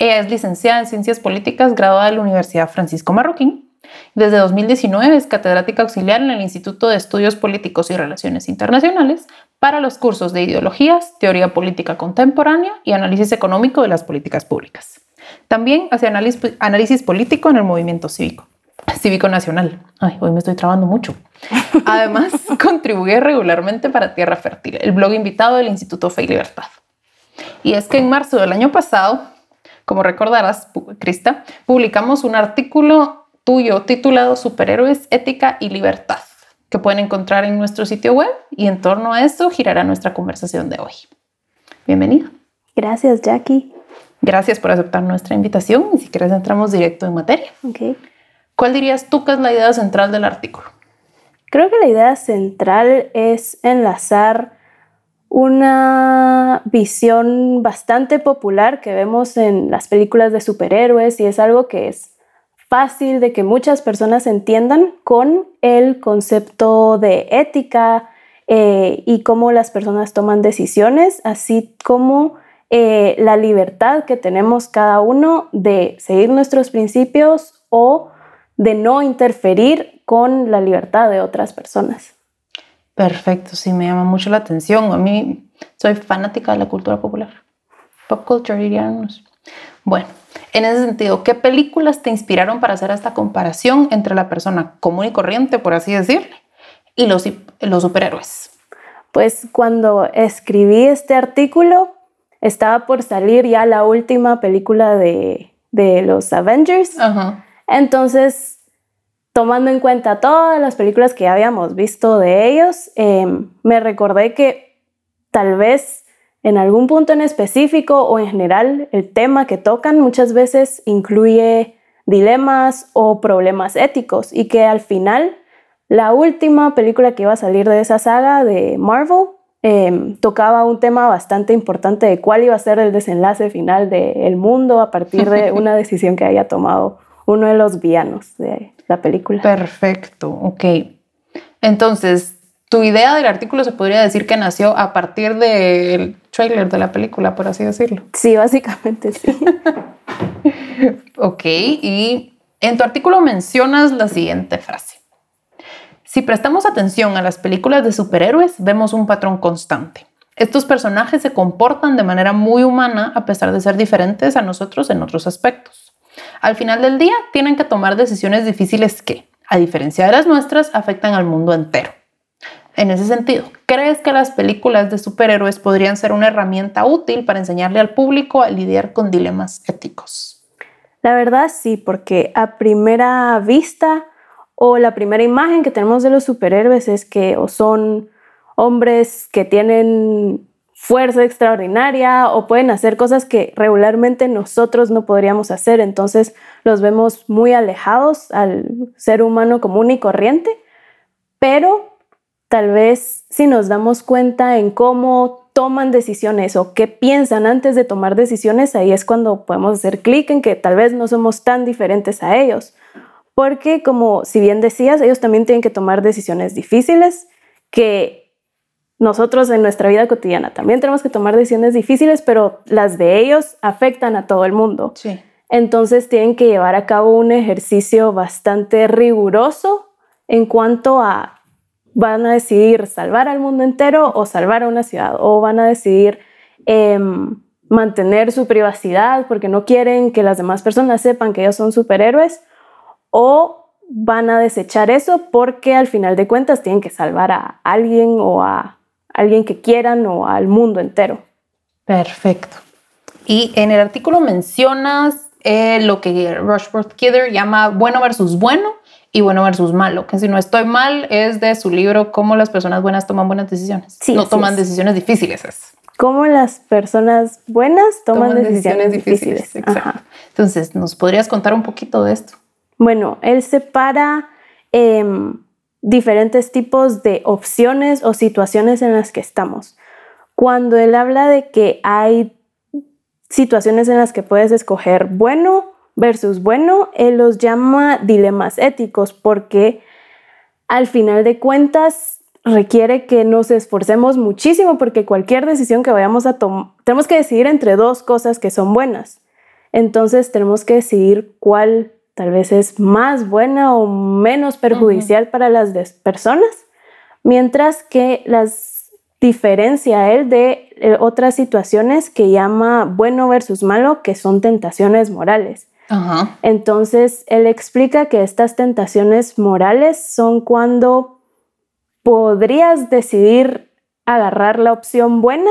Ella es licenciada en Ciencias Políticas, graduada de la Universidad Francisco Marroquín. Desde 2019 es catedrática auxiliar en el Instituto de Estudios Políticos y Relaciones Internacionales para los cursos de Ideologías, Teoría Política Contemporánea y Análisis Económico de las Políticas Públicas. También hace análisis, análisis político en el movimiento cívico, cívico nacional. Ay, hoy me estoy trabando mucho. Además, contribuye regularmente para Tierra Fértil, el blog invitado del Instituto Fe y Libertad. Y es que en marzo del año pasado como recordarás, Krista, publicamos un artículo tuyo titulado Superhéroes, Ética y Libertad, que pueden encontrar en nuestro sitio web y en torno a eso girará nuestra conversación de hoy. Bienvenida. Gracias, Jackie. Gracias por aceptar nuestra invitación y si quieres entramos directo en materia. Okay. ¿Cuál dirías tú que es la idea central del artículo? Creo que la idea central es enlazar una visión bastante popular que vemos en las películas de superhéroes y es algo que es fácil de que muchas personas entiendan con el concepto de ética eh, y cómo las personas toman decisiones, así como eh, la libertad que tenemos cada uno de seguir nuestros principios o de no interferir con la libertad de otras personas. Perfecto, sí, me llama mucho la atención. A mí soy fanática de la cultura popular. Pop culture, diríamos. Bueno, en ese sentido, ¿qué películas te inspiraron para hacer esta comparación entre la persona común y corriente, por así decirle, y los, los superhéroes? Pues cuando escribí este artículo, estaba por salir ya la última película de, de los Avengers. Entonces tomando en cuenta todas las películas que ya habíamos visto de ellos, em, me recordé que tal vez en algún punto en específico o en general el tema que tocan muchas veces incluye dilemas o problemas éticos y que al final la última película que iba a salir de esa saga de Marvel em, tocaba un tema bastante importante de cuál iba a ser el desenlace final del mundo a partir de una decisión que haya tomado uno de los villanos de la película. Perfecto, ok. Entonces, tu idea del artículo se podría decir que nació a partir del trailer de la película, por así decirlo. Sí, básicamente sí. ok, y en tu artículo mencionas la siguiente frase. Si prestamos atención a las películas de superhéroes, vemos un patrón constante. Estos personajes se comportan de manera muy humana a pesar de ser diferentes a nosotros en otros aspectos. Al final del día tienen que tomar decisiones difíciles que, a diferencia de las nuestras, afectan al mundo entero. En ese sentido, ¿crees que las películas de superhéroes podrían ser una herramienta útil para enseñarle al público a lidiar con dilemas éticos? La verdad sí, porque a primera vista o la primera imagen que tenemos de los superhéroes es que o son hombres que tienen fuerza extraordinaria o pueden hacer cosas que regularmente nosotros no podríamos hacer. Entonces los vemos muy alejados al ser humano común y corriente, pero tal vez si nos damos cuenta en cómo toman decisiones o qué piensan antes de tomar decisiones, ahí es cuando podemos hacer clic en que tal vez no somos tan diferentes a ellos. Porque como si bien decías, ellos también tienen que tomar decisiones difíciles que nosotros en nuestra vida cotidiana también tenemos que tomar decisiones difíciles, pero las de ellos afectan a todo el mundo. Sí. Entonces tienen que llevar a cabo un ejercicio bastante riguroso en cuanto a van a decidir salvar al mundo entero o salvar a una ciudad, o van a decidir em, mantener su privacidad porque no quieren que las demás personas sepan que ellos son superhéroes, o van a desechar eso porque al final de cuentas tienen que salvar a alguien o a alguien que quieran o al mundo entero. Perfecto. Y en el artículo mencionas eh, lo que Rushworth Kidder llama bueno versus bueno y bueno versus malo, que si no estoy mal es de su libro Cómo las personas buenas toman buenas decisiones. Sí, no toman decisiones difíciles. Es. Cómo las personas buenas toman, decisiones, difíciles. Entonces, ¿nos podrías contar un poquito de esto? Bueno, él separa em, diferentes tipos de opciones o situaciones en las que estamos. Cuando él habla de que hay situaciones en las que puedes escoger bueno versus bueno, él los llama dilemas éticos porque al final de cuentas requiere que nos esforcemos muchísimo porque cualquier decisión que vayamos a tomar, tenemos que decidir entre dos cosas que son buenas. Entonces tenemos que decidir cuál tal vez es más buena o menos perjudicial para las personas, mientras que las diferencia él de eh, otras situaciones que llama bueno versus malo, que son tentaciones morales. Entonces, él explica que estas tentaciones morales son cuando podrías decidir agarrar la opción buena,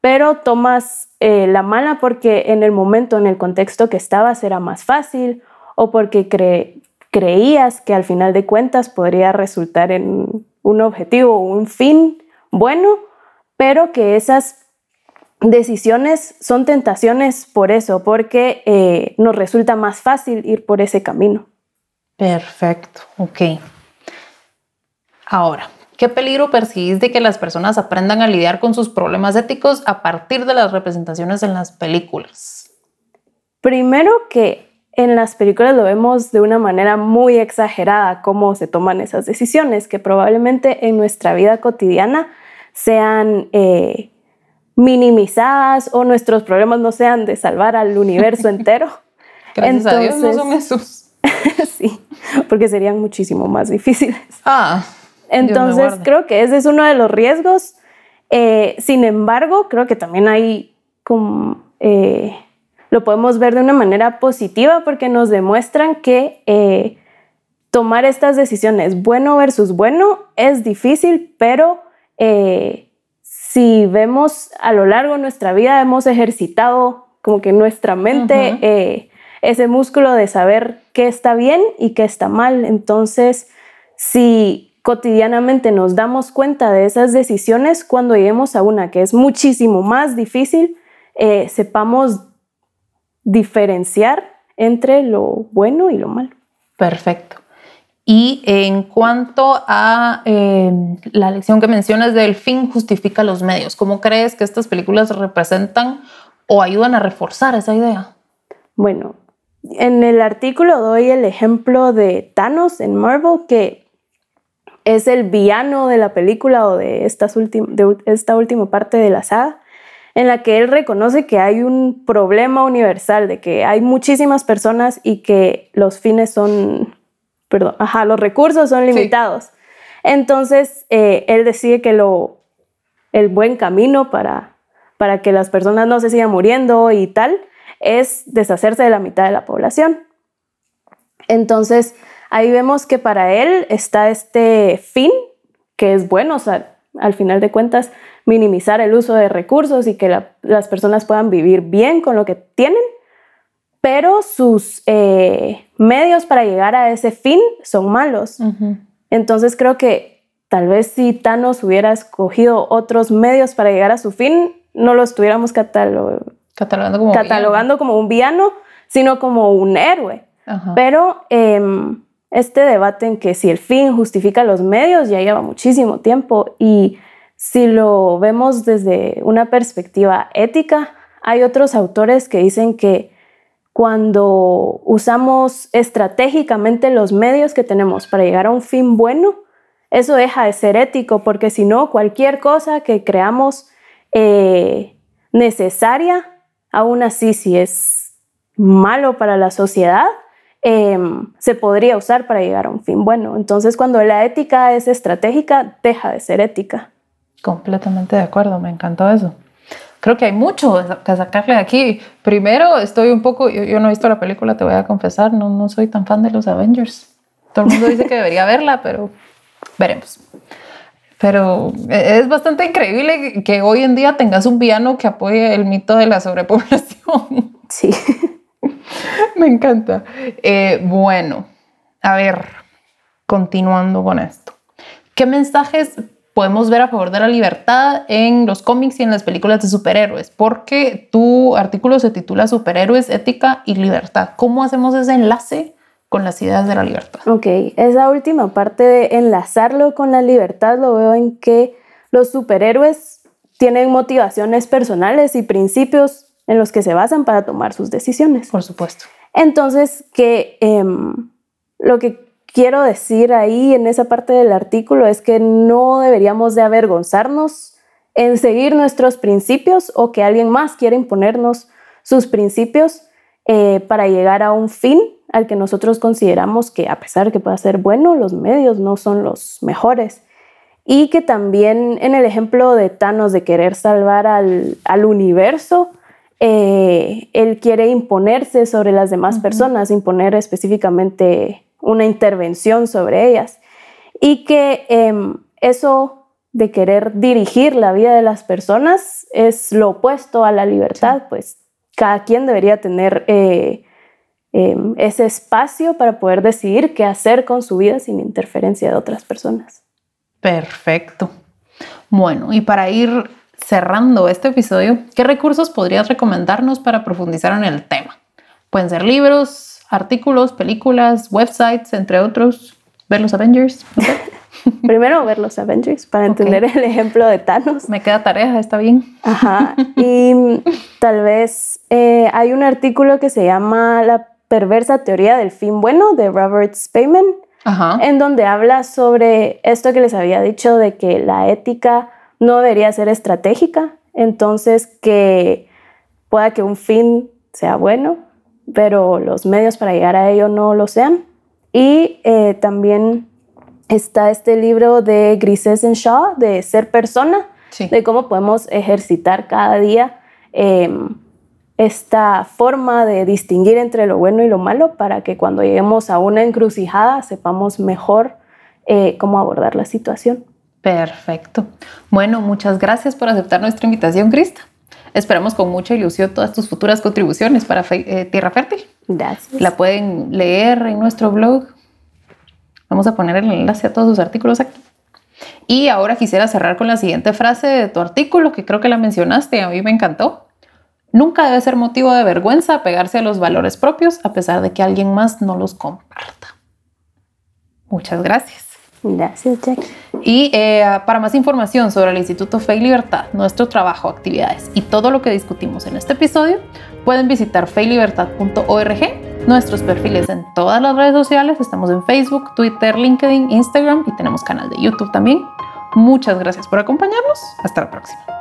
pero tomas eh, la mala porque en el momento, en el contexto que estabas, era más fácil o porque creías que al final de cuentas podría resultar en un objetivo o un fin bueno, pero que esas decisiones son tentaciones por eso, porque eh, nos resulta más fácil ir por ese camino. Perfecto, ok. Ahora, ¿qué peligro percibís de que las personas aprendan a lidiar con sus problemas éticos a partir de las representaciones en las películas? Primero que en las películas lo vemos de una manera muy exagerada cómo se toman esas decisiones, que probablemente en nuestra vida cotidiana sean eh, minimizadas o nuestros problemas no sean de salvar al universo entero. Gracias a Dios no son esos. sí, porque serían muchísimo más difíciles. Ah. Entonces creo que ese es uno de los riesgos. Eh, sin embargo, creo que también hay como... Eh, lo podemos ver de una manera positiva porque nos demuestran que eh, tomar estas decisiones, bueno versus bueno, es difícil, pero si vemos a lo largo de nuestra vida, hemos ejercitado como que nuestra mente eh, ese músculo de saber qué está bien y qué está mal. Entonces, si cotidianamente nos damos cuenta de esas decisiones, cuando lleguemos a una que es muchísimo más difícil, eh, sepamos diferenciar entre lo bueno y lo malo. Perfecto. Y en cuanto a em, la lección que mencionas del fin justifica los medios, ¿cómo crees que estas películas representan o ayudan a reforzar esa idea? Bueno, en el artículo doy el ejemplo de Thanos en Marvel, que es el villano de la película o de, estas de esta última parte de la saga, en la que él reconoce que hay un problema universal, de que hay muchísimas personas y que los fines son perdón, ajá, los recursos son limitados. Entonces, eh, él decide que lo, el buen camino para, para que las personas no se sigan muriendo y tal es deshacerse de la mitad de la población. Entonces, ahí vemos que para él está este fin, que es bueno, o sea, al final de cuentas, minimizar el uso de recursos y que las personas puedan vivir bien con lo que tienen pero sus eh, medios para llegar a ese fin son malos. Entonces creo que tal vez si Thanos hubiera escogido otros medios para llegar a su fin, no lo estuviéramos catalogando, como, un villano, sino como un héroe. Pero em, este debate en que si el fin justifica los medios ya lleva muchísimo tiempo y si lo vemos desde una perspectiva ética, hay otros autores que dicen que cuando usamos estratégicamente los medios que tenemos para llegar a un fin bueno, eso deja de ser ético, porque si no, cualquier cosa que creamos eh, necesaria, aún así si es malo para la sociedad, em, se podría usar para llegar a un fin bueno. Entonces, cuando la ética es estratégica, deja de ser ética. Completamente de acuerdo, me encantó eso creo que hay mucho que sacarle aquí. Primero, estoy un poco, yo, no he visto la película, te voy a confesar, no, no soy tan fan de los Avengers. Todo el mundo dice que debería verla, pero veremos. Pero es bastante increíble que hoy en día tengas un villano que apoye el mito de la sobrepoblación. Sí. Me encanta. Eh, bueno, a ver, continuando con esto. ¿Qué mensajes podemos ver a favor de la libertad en los cómics y en las películas de superhéroes, porque tu artículo se titula Superhéroes, Ética y Libertad. ¿Cómo hacemos ese enlace con las ideas de la libertad. Ok, esa última parte de enlazarlo con la libertad lo veo en que los superhéroes tienen motivaciones personales y principios en los que se basan para tomar sus decisiones. Por supuesto. Entonces, que em, lo que quiero decir ahí en esa parte del artículo es que no deberíamos de avergonzarnos en seguir nuestros principios o que alguien más quiera imponernos sus principios eh, para llegar a un fin al que nosotros consideramos que a pesar de que pueda ser bueno, los medios no son los mejores. Y que también en el ejemplo de Thanos de querer salvar al, al universo, eh, él quiere imponerse sobre las demás personas, imponer específicamente una intervención sobre ellas. Y que em, eso de querer dirigir la vida de las personas es lo opuesto a la libertad, pues cada quien debería tener eh, em, ese espacio para poder decidir qué hacer con su vida sin interferencia de otras personas. Perfecto. Bueno, y para ir cerrando este episodio, ¿qué recursos podrías recomendarnos para profundizar en el tema? Pueden ser libros, artículos, películas, websites, entre otros. Ver los Avengers. Primero ver los Avengers para entender el ejemplo de Thanos. Me queda tarea, está bien. Ajá. Y tal vez eh, hay un artículo que se llama La perversa teoría del fin bueno de Robert Spayman, Ajá. en donde habla sobre esto que les había dicho de que la ética no debería ser estratégica, entonces que pueda que un fin sea bueno, pero los medios para llegar a ello no lo sean. Y eh, también está este libro de Grises Shaw de Ser Persona, de cómo podemos ejercitar cada día em, esta forma de distinguir entre lo bueno y lo malo para que cuando lleguemos a una encrucijada sepamos mejor eh, cómo abordar la situación. Perfecto. Bueno, muchas gracias por aceptar nuestra invitación, Crista. Esperamos con mucha ilusión todas tus futuras contribuciones para eh, Tierra Fértil. Gracias. La pueden leer en nuestro blog. Vamos a poner el enlace a todos sus artículos aquí. Y ahora quisiera cerrar con la siguiente frase de tu artículo, que creo que la mencionaste, a mí me encantó. Nunca debe ser motivo de vergüenza pegarse a los valores propios a pesar de que alguien más no los comparta. Muchas gracias. Gracias, Jack. Y eh, para más información sobre el Instituto Fe Libertad, nuestro trabajo, actividades y todo lo que discutimos en este episodio, pueden visitar feylibertad.org, nuestros perfiles en todas las redes sociales, estamos en Facebook, Twitter, LinkedIn, Instagram y tenemos canal de YouTube también. Muchas gracias por acompañarnos. Hasta la próxima.